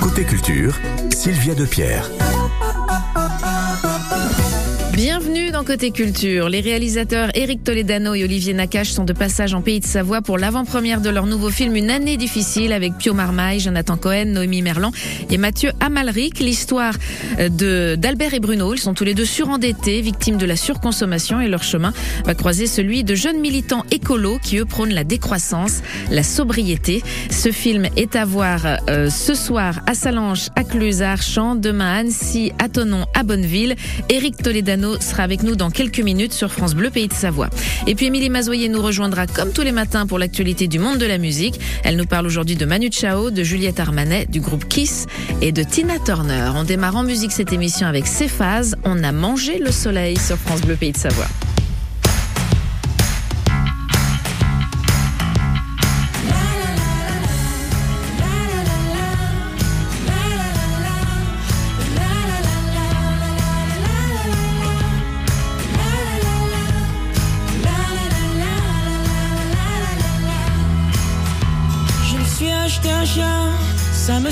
Côté culture, Sylvia Depierre. Bienvenue dans Côté Culture. Les réalisateurs Eric Toledano et Olivier Nakache sont de passage en Pays de Savoie pour l'avant-première de leur nouveau film Une année difficile avec Pio Marmaille, Jonathan Cohen, Noémie Merlan et Mathieu Amalric. L'histoire euh, de d'Albert et Bruno. Ils sont tous les deux surendettés, victimes de la surconsommation et leur chemin va croiser celui de jeunes militants écolos qui eux prônent la décroissance, la sobriété. Ce film est à voir euh, ce soir à Salange, à Cluse, à Archamps, demain à Annecy, à Tonon, à Bonneville. Eric Toledano sera avec nous dans quelques minutes sur France Bleu Pays de Savoie. Et puis Émilie Mazoyer nous rejoindra comme tous les matins pour l'actualité du monde de la musique. Elle nous parle aujourd'hui de Manu Chao, de Juliette Armanet, du groupe Kiss et de Tina Turner. On démarre en musique cette émission avec Céphase. On a mangé le soleil sur France Bleu Pays de Savoie.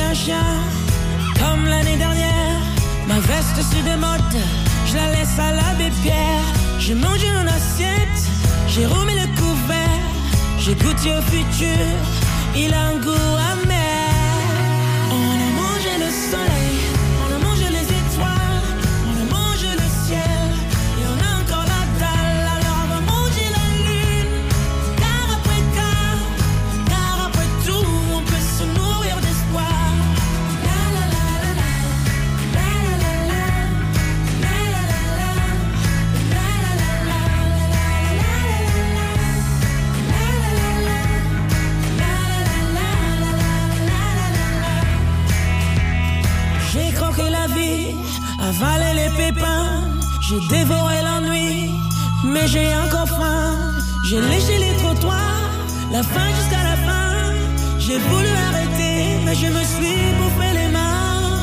Un chien comme l'année dernière. Ma veste se démode, je la laisse à l'abbé Pierre. J'ai mangé mon assiette, j'ai remis le couvert. J'ai goûté au futur, il a un goût amer. J'ai encore faim. J'ai léché les trottoirs, la fin jusqu'à la fin. J'ai voulu arrêter, mais je me suis bouffé les mains.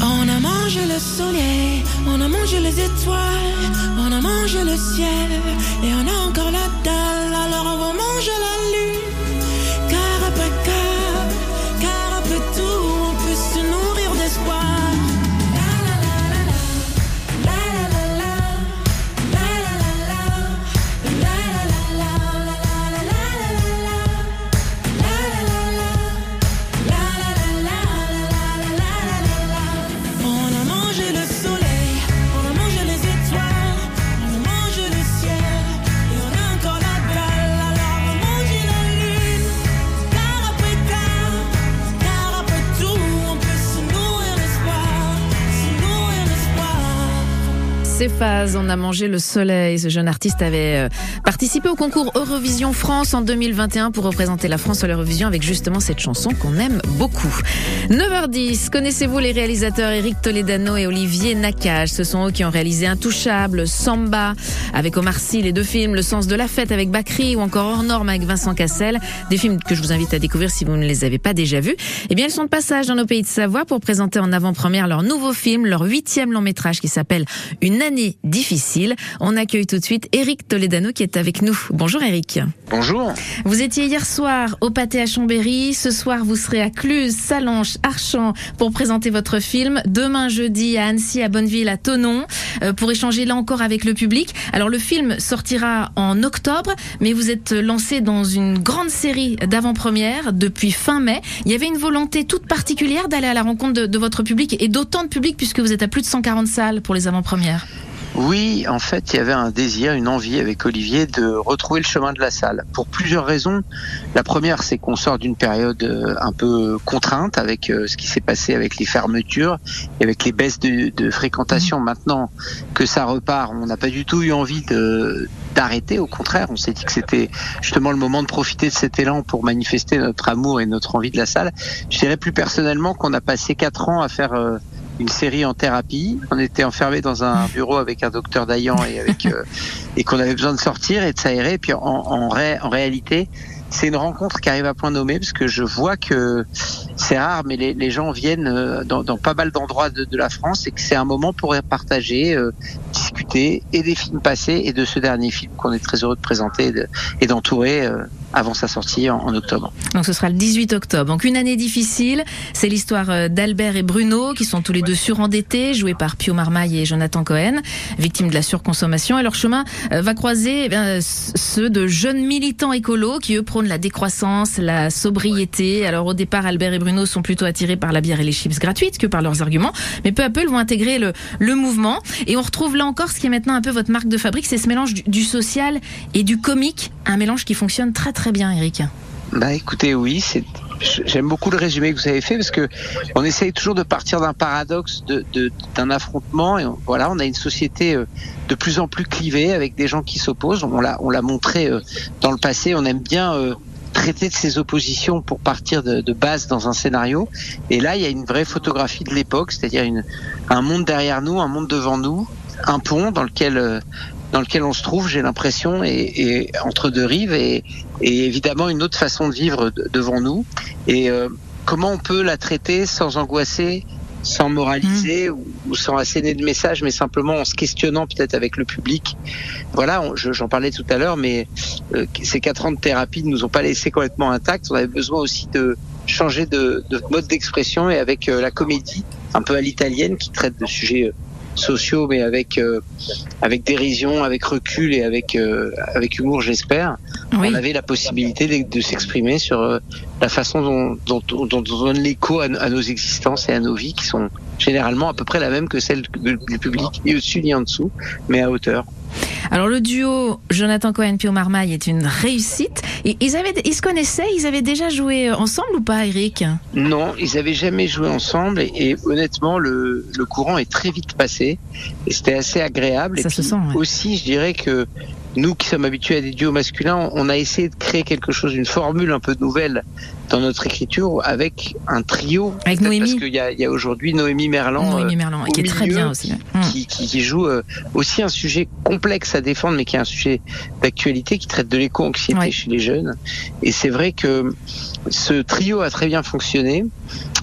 On a mangé le soleil, on a mangé les étoiles, on a mangé le ciel, et on a encore la dalle, alors on va manger On a mangé le soleil. Ce jeune artiste avait euh, participé au concours Eurovision France en 2021 pour représenter la France à l'Eurovision avec justement cette chanson qu'on aime beaucoup. 9h10, connaissez-vous les réalisateurs Eric Toledano et Olivier Nakache Ce sont eux qui ont réalisé Intouchable, Samba avec Omar Sy, les deux films, Le sens de la fête avec Bakri ou encore Hors norme avec Vincent Cassel. Des films que je vous invite à découvrir si vous ne les avez pas déjà vus. Eh bien, ils sont de passage dans nos pays de Savoie pour présenter en avant-première leur nouveau film, leur huitième long métrage qui s'appelle Une année difficile. On accueille tout de suite Eric Toledano qui est avec nous. Bonjour Eric. Bonjour. Vous étiez hier soir au pâté à Chambéry. Ce soir, vous serez à Cluse, Salanches, Archamps pour présenter votre film. Demain, jeudi, à Annecy, à Bonneville, à Tonon, euh, pour échanger là encore avec le public. Alors, le film sortira en octobre, mais vous êtes lancé dans une grande série d'avant-premières depuis fin mai. Il y avait une volonté toute particulière d'aller à la rencontre de, de votre public et d'autant de public puisque vous êtes à plus de 140 salles pour les avant-premières. Oui, en fait, il y avait un désir, une envie avec Olivier de retrouver le chemin de la salle. Pour plusieurs raisons. La première, c'est qu'on sort d'une période euh, un peu contrainte avec euh, ce qui s'est passé avec les fermetures et avec les baisses de, de fréquentation. Maintenant que ça repart, on n'a pas du tout eu envie de d'arrêter. Au contraire, on s'est dit que c'était justement le moment de profiter de cet élan pour manifester notre amour et notre envie de la salle. Je dirais plus personnellement qu'on a passé quatre ans à faire euh, une série en thérapie. On était enfermé dans un bureau avec un docteur Dayan et avec euh, et qu'on avait besoin de sortir et de s'aérer. Et puis en, en, en réalité, c'est une rencontre qui arrive à point nommé parce que je vois que c'est rare, mais les, les, gens viennent euh, dans, dans pas mal d'endroits de, de, la France et que c'est un moment pour partager, euh, discuter et des films passés et de ce dernier film qu'on est très heureux de présenter et d'entourer euh, avant sa sortie en, octobre. Donc ce sera le 18 octobre. Donc une année difficile, c'est l'histoire d'Albert et Bruno qui sont tous les deux surendettés, joués par Pio Marmaille et Jonathan Cohen, victimes de la surconsommation. Et leur chemin va croiser eh ceux de jeunes militants écolos qui eux prônent la décroissance, la sobriété. Alors au départ, Albert et Bruno sont plutôt attirés par la bière et les chips gratuites que par leurs arguments, mais peu à peu, ils vont intégrer le, mouvement. Et on retrouve là encore ce qui est maintenant un peu votre marque de fabrique, c'est ce mélange du, du social et du comique, un mélange qui fonctionne très très bien, Eric. Bah écoutez, oui, j'aime beaucoup le résumé que vous avez fait parce que on essaye toujours de partir d'un paradoxe, d'un affrontement. Et on, voilà, on a une société euh, de plus en plus clivée avec des gens qui s'opposent. On l'a, on l'a montré euh, dans le passé. On aime bien euh, traiter de ces oppositions pour partir de, base dans un scénario. Et là, il y a une vraie photographie de l'époque, c'est-à-dire un monde derrière nous, un monde devant nous, un pont dans lequel dans lequel on se trouve, j'ai l'impression, et, et, entre deux rives, et, et, évidemment une autre façon de vivre devant nous. Et euh, comment on peut la traiter sans angoisser, sans moraliser mmh. ou, ou, sans asséner de messages, mais simplement en se questionnant peut-être avec le public? Voilà, j'en parlais tout à l'heure, mais euh, ces quatre ans de thérapie ne nous ont pas laissé complètement intacts. On avait besoin aussi de changer de, de mode d'expression et avec euh, la comédie, un peu à l'italienne, qui traite de sujets sociaux, mais avec euh, avec dérision, avec recul et avec euh, avec humour, j'espère. Oui. On avait la possibilité de, de s'exprimer sur euh, la façon dont, dont, dont, dont on donne l'écho à, à, nos existences et à nos vies, qui sont généralement à peu près la même que celle du public, ni au-dessus ni en dessous, mais à hauteur. Alors le duo Jonathan Cohen Pio Marmaille est une réussite. Ils avaient, ils se connaissaient, ils avaient déjà joué ensemble ou pas, Eric? Non, ils avaient jamais joué ensemble. Et, et honnêtement, le, le, courant est très vite passé. Et c'était assez agréable. Ça et se sent. Ouais. Aussi, je dirais que nous qui sommes habitués à des duos masculins, on a essayé de créer quelque chose, une formule un peu nouvelle dans notre écriture avec un trio. Avec Noémie. Parce qu'il y a, a aujourd'hui Noémie Merlan. Noémie Merlan, euh, qui est très bien aussi. Qui, qui, qui joue euh, aussi un sujet complexe à défendre, mais qui est un sujet d'actualité qui traite de l'éco-anxiété ouais. chez les jeunes. Et c'est vrai que ce trio a très bien fonctionné.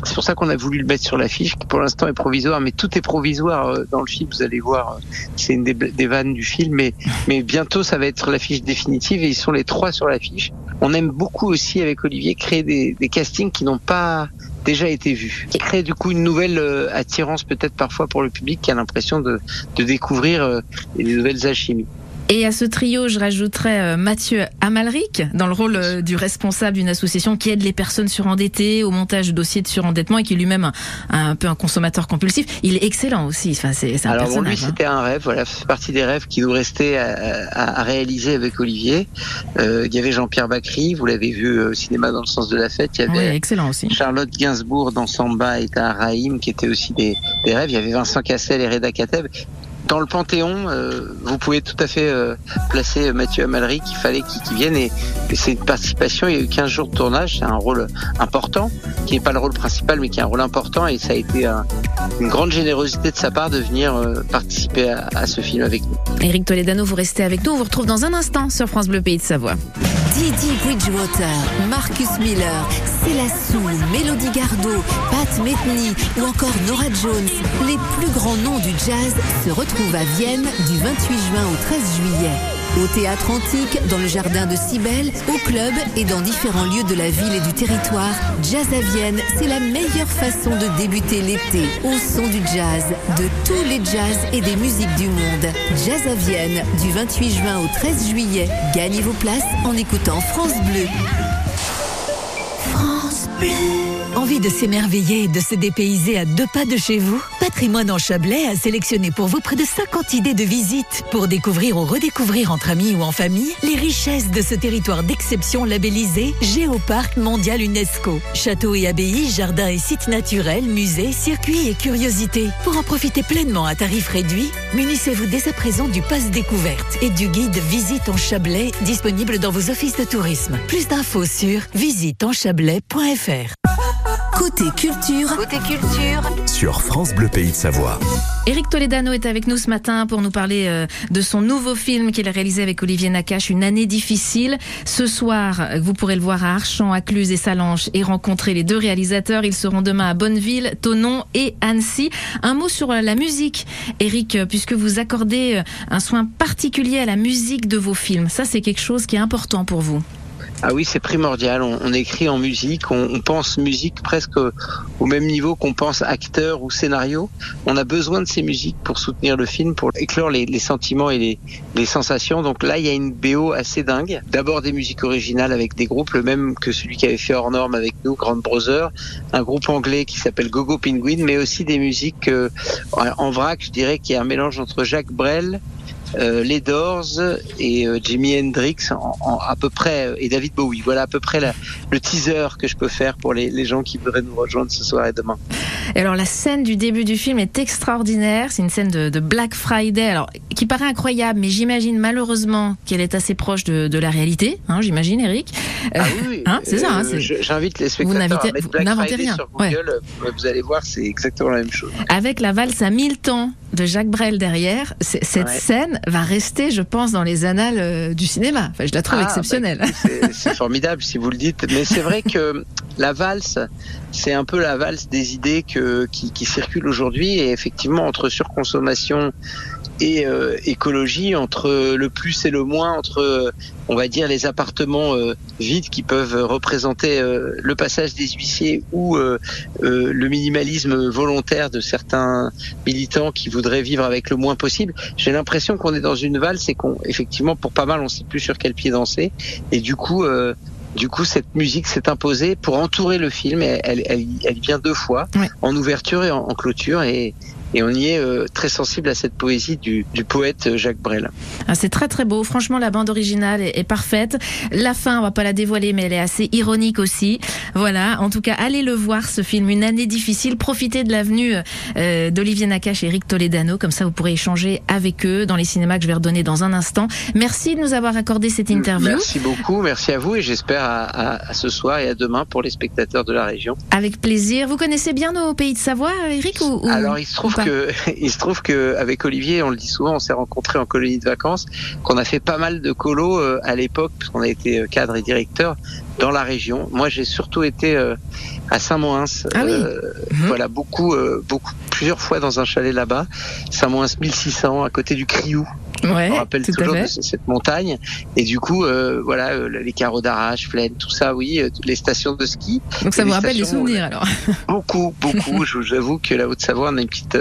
C'est pour ça qu'on a voulu le mettre sur l'affiche, qui pour l'instant est provisoire, mais tout est provisoire euh, dans le film. Vous allez voir, c'est une des, des, vannes du film, mais, mais bientôt ça va être l'affiche définitive et ils sont les trois sur l'affiche. On aime beaucoup aussi avec Olivier créer des, des castings qui n'ont pas déjà été vus. Et créer du coup une nouvelle euh, attirance peut-être parfois pour le public qui a l'impression de, de découvrir euh, des nouvelles alchimies. Et à ce trio, je rajouterais euh, Mathieu Amalric dans le rôle euh, du responsable d'une association qui aide les personnes surendettées au montage de dossiers de surendettement et qui est lui-même un, un, peu un consommateur compulsif. Il est excellent aussi. Enfin, c'est, un Alors bon, lui, c'était un rêve. Voilà, c'est partie des rêves qui nous restaient à, à, à réaliser avec Olivier. Euh, il y avait Jean-Pierre Bacry, vous l'avez vu au cinéma dans le sens de la fête. Il y avait oui, excellent aussi. Charlotte Gainsbourg dans Samba et Rahim qui étaient aussi des, des rêves. Il y avait Vincent Cassel et Reda Kateb dans le Panthéon, euh, vous pouvez tout à fait euh, placer Mathieu Amalric, il fallait qu'il qu vienne et, et c'est une participation, il y a eu 15 jours de tournage, c'est un rôle important, qui n'est pas le rôle principal mais qui est un rôle important. Et ça a été un, une grande générosité de sa part de venir euh, participer à, à, ce film avec nous. Éric Toledano, vous restez avec nous, on vous retrouve dans un instant sur France Bleu Pays de Savoie. Didi Bridgewater, Marcus Miller, Célassou, Mélodie Gardot, Pat Metheny ou encore Nora Jones, les plus grands noms du jazz se retrouvent à Vienne du 28 juin au 13 juillet. Au théâtre antique, dans le jardin de Cybèle, au club et dans différents lieux de la ville et du territoire, Jazz à Vienne, c'est la meilleure façon de débuter l'été au son du jazz, de tous les jazz et des musiques du monde. Jazz à Vienne, du 28 juin au 13 juillet. Gagnez vos places en écoutant France Bleu. France Bleu. Envie de s'émerveiller et de se dépayser à deux pas de chez vous? Patrimoine en Chablais a sélectionné pour vous près de 50 idées de visites pour découvrir ou redécouvrir entre amis ou en famille les richesses de ce territoire d'exception labellisé Géoparc mondial UNESCO. Châteaux et abbayes, jardins et sites naturels, musées, circuits et curiosités. Pour en profiter pleinement à tarif réduit, munissez-vous dès à présent du passe découverte et du guide Visite en Chablais disponible dans vos offices de tourisme. Plus d'infos sur visiteenchablais.fr. Côté culture, côté culture, sur France Bleu Pays de Savoie. Éric Toledano est avec nous ce matin pour nous parler euh, de son nouveau film qu'il a réalisé avec Olivier Nakache, Une année difficile. Ce soir, vous pourrez le voir à Archamps, à Cluse et Salanches et rencontrer les deux réalisateurs. Ils seront demain à Bonneville, Tonon et Annecy. Un mot sur la musique, Éric, puisque vous accordez euh, un soin particulier à la musique de vos films. Ça, c'est quelque chose qui est important pour vous. Ah oui, c'est primordial. On, écrit en musique, on, pense musique presque au même niveau qu'on pense acteur ou scénario. On a besoin de ces musiques pour soutenir le film, pour éclore les, sentiments et les, sensations. Donc là, il y a une BO assez dingue. D'abord des musiques originales avec des groupes, le même que celui qui avait fait hors norme avec nous, Grand Brother, un groupe anglais qui s'appelle Gogo Penguin, mais aussi des musiques euh, en vrac, je dirais, qui est un mélange entre Jacques Brel, les Doors et euh, Jimi Hendrix en, à peu près euh, et David Bowie. Voilà à peu près le teaser que je peux faire pour les, gens qui voudraient nous rejoindre ce soir et demain. Alors la scène du début du film est extraordinaire. C'est une scène de, Black Friday, alors qui paraît incroyable, mais j'imagine malheureusement qu'elle est assez proche de, la réalité. Hein, j'imagine, Eric. Ah oui, hein, c'est ça. Hein, J'invite les spectateurs à mettre Black Friday rien. sur Google. Vous allez voir, c'est exactement la même chose. Avec la valse à 1000 temps de Jacques Brel derrière, cette scène va rester, je pense, dans les annales euh, du cinéma. Enfin, je la trouve ah, exceptionnelle. Bah, c'est formidable si vous le dites. Mais c'est vrai que la valse, c'est un peu la valse des idées que, qui, qui circulent aujourd'hui. Et effectivement, entre surconsommation et euh, écologie entre le plus et le moins, entre on va dire les appartements euh, vides qui peuvent représenter euh, le passage des huissiers ou le minimalisme volontaire de certains militants qui voudraient vivre avec le moins possible. J'ai l'impression qu'on est dans une valse et qu'on effectivement pour pas mal on sait plus sur quel pied danser et du coup du coup, cette musique s'est imposée pour entourer le film. Elle, elle, elle vient deux fois, en ouverture et en, en clôture. Et, et on y est euh, très sensible à cette poésie du, du poète euh, Jacques Brel. Ah, c'est très très beau. Franchement, la bande originale est, parfaite. La fin, on va pas la dévoiler, mais elle est assez ironique aussi. Voilà. En tout cas, allez le voir ce film, une année difficile. Profitez de l'avenue euh, d'Olivier Nakache et Eric Toledano, comme ça vous pourrez échanger avec eux dans les cinémas que je vais redonner dans un instant. Merci de nous avoir accordé cette interview. Merci beaucoup, merci à vous et j'espère à, ce soir et à demain pour les spectateurs de la région. Avec plaisir. Vous connaissez bien nos pays de Savoie, Eric ou, Alors il se trouve il se trouve que avec Olivier, on le dit souvent, on s'est rencontrés en colonie de vacances, qu'on a fait pas mal de colos euh, à l'époque, puisqu'on a été euh, cadre et directeur dans la région. Moi, j'ai surtout été euh, à Saint-Moins. Ah mhm. Voilà, beaucoup, beaucoup, plusieurs fois dans un chalet là-bas. Saint-Moins 1600, à côté du Criou. Ouais, on rappelle toujours de cette montagne. Et du coup, euh, voilà, euh, les carreaux d'arrache, Flaine, tout ça, oui, euh, les stations de ski. Donc ça vous rappelle des souvenirs alors Beaucoup, beaucoup. J'avoue que la Haute-Savoie, on a une petite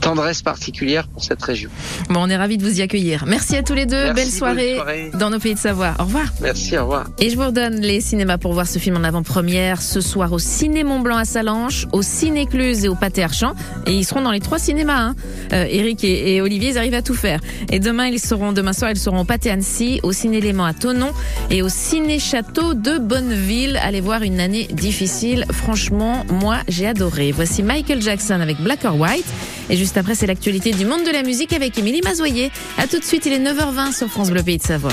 tendresse particulière pour cette région. Bon, on est ravis de vous y accueillir. Merci à tous les deux. belle soirée, dans nos pays de Savoie. Au revoir. Merci, au revoir. Et je vous redonne les cinémas pour voir ce film en avant-première ce soir au Ciné Mont Blanc à Salanches, au Ciné Cluse et au Pâté Archamp. Et ils seront dans les trois cinémas. Hein. Eric et, et Olivier, ils arrivent à tout faire. Et demain, ils seront demain soir, ils seront au Pâté Annecy, au Ciné Léman à Tonon et au Ciné Château de Bonneville. Allez voir une année difficile. Franchement, moi, j'ai adoré. Voici Michael Jackson avec Black or White. Et juste après, c'est l'actualité du monde de la musique avec Émilie Mazoyer. À tout de suite, il est 9h20 sur France Bleu Pays de Savoie.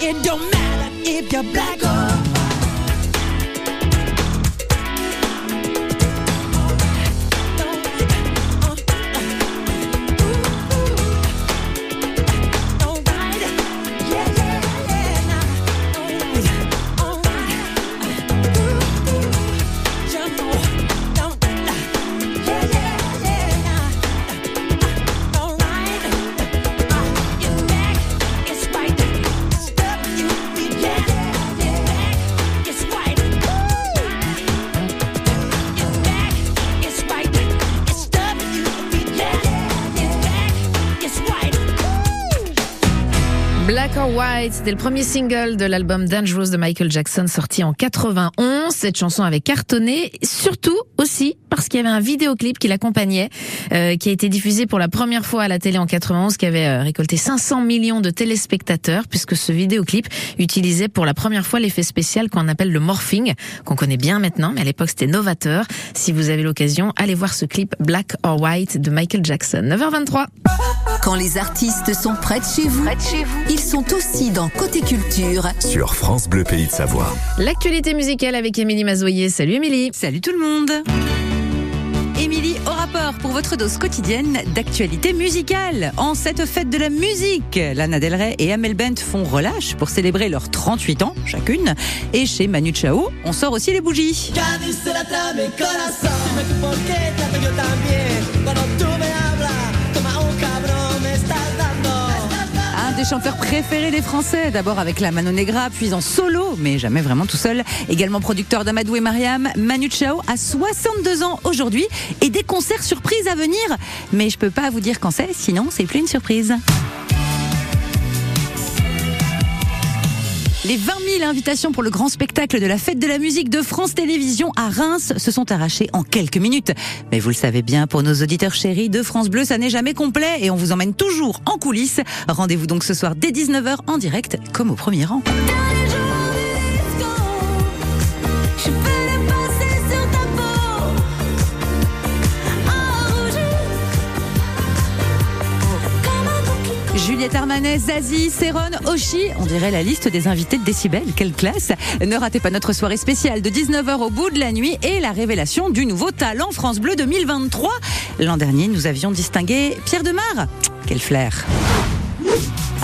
It don't matter if you're black or or White, c'était le premier single de l'album Dangerous de Michael Jackson sorti en 91. Cette chanson avait cartonné, surtout aussi parce qu'il y avait un vidéoclip qui l'accompagnait, euh, qui a été diffusé pour la première fois à la télé en 91, qui avait euh, récolté 500 millions de téléspectateurs, puisque ce vidéoclip utilisait pour la première fois l'effet spécial qu'on appelle le morphing, qu'on connaît bien maintenant, mais à l'époque c'était novateur. Si vous avez l'occasion, allez voir ce clip Black or White de Michael Jackson. 9h23. Quand les artistes sont près de chez vous, ils sont aussi dans Côté Culture. Sur France Bleu Pays de Savoie. L'actualité musicale avec Émilie Mazoyer. Salut Émilie. Salut tout le monde Émilie au rapport pour votre dose quotidienne d'actualité musicale. En cette fête de la musique, Lana Del Rey et Amel Bent font relâche pour célébrer leurs 38 ans chacune. Et chez Manu Chao, on sort aussi les bougies. Des chanteurs préférés des Français, d'abord avec la Mano Negra, puis en solo, mais jamais vraiment tout seul. Également producteur d'Amadou et Mariam, Manu Chao a 62 ans aujourd'hui et des concerts surprises à venir. Mais je peux pas vous dire quand c'est, sinon c'est plus une surprise. Les 20 000 invitations pour le grand spectacle de la fête de la musique de France Télévisions à Reims se sont arrachées en quelques minutes. Mais vous le savez bien, pour nos auditeurs chéris de France Bleu, ça n'est jamais complet et on vous emmène toujours en coulisses. Rendez-vous donc ce soir dès 19h en direct, comme au premier rang. Juliette Armanet, Zazie, Céron, Oshi, on dirait la liste des invités de Décibel, quelle classe Ne ratez pas notre soirée spéciale de 19h au bout de la nuit et la révélation du nouveau talent France Bleu 2023. L'an dernier, nous avions distingué Pierre Demar. Quel flair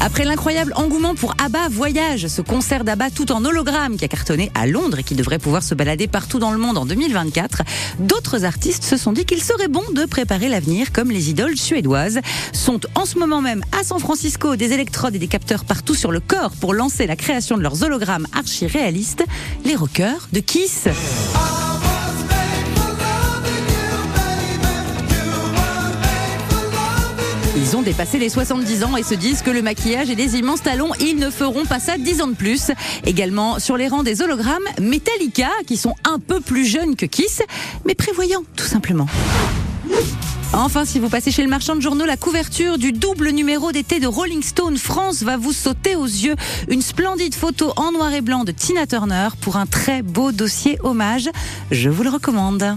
après l'incroyable engouement pour ABBA Voyage, ce concert d'ABBA tout en hologramme qui a cartonné à Londres et qui devrait pouvoir se balader partout dans le monde en 2024, d'autres artistes se sont dit qu'il serait bon de préparer l'avenir comme les idoles suédoises sont en ce moment même à San Francisco des électrodes et des capteurs partout sur le corps pour lancer la création de leurs hologrammes archi-réalistes, les rockers de Kiss. Dépassé les 70 ans et se disent que le maquillage et les immenses talons, ils ne feront pas ça 10 ans de plus. Également sur les rangs des hologrammes, Metallica, qui sont un peu plus jeunes que Kiss, mais prévoyants tout simplement. Enfin, si vous passez chez le marchand de journaux, la couverture du double numéro d'été de Rolling Stone France va vous sauter aux yeux. Une splendide photo en noir et blanc de Tina Turner pour un très beau dossier hommage. Je vous le recommande.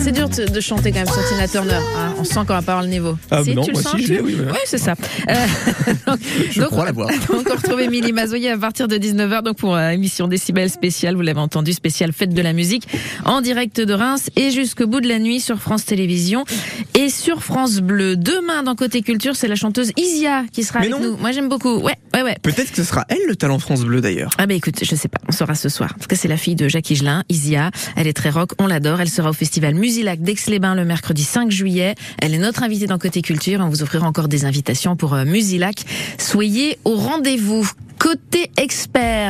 C'est dur de de chanter quand même sur Tina Turner. hein. On sent qu'on va pas avoir le niveau. Ah, si, non, tu le moi sens si, je tu oui, mais- Ouais, c'est ça. Euh, donc, Je donc, crois l'avoir. Donc on retrouve Émilie Mazoyer à partir de 19h donc pour euh, émission Décibel spéciale, vous l'avez entendu, spéciale fête de la musique en direct de Reims et jusqu'au bout de la nuit sur France Télévisions et sur France Bleu. Demain dans Côté Culture, c'est la chanteuse Isia qui sera Mais avec non. nous. Moi j'aime beaucoup. Ouais, ouais, ouais. Peut-être que ce sera elle le talent France Bleu d'ailleurs. Ah bah écoute, je sais pas, on saura ce soir. En tout cas, c'est la fille de Jacques Higelin, Isia. Elle est très rock, on l'adore. Elle sera au festival Musilac d'Aix-les-Bains le mercredi 5 juillet. Elle est notre invitée dans Côté Culture. On vous offrira encore des invitations pour euh, Musilac. Soyez au rendez-vous. Côté expert.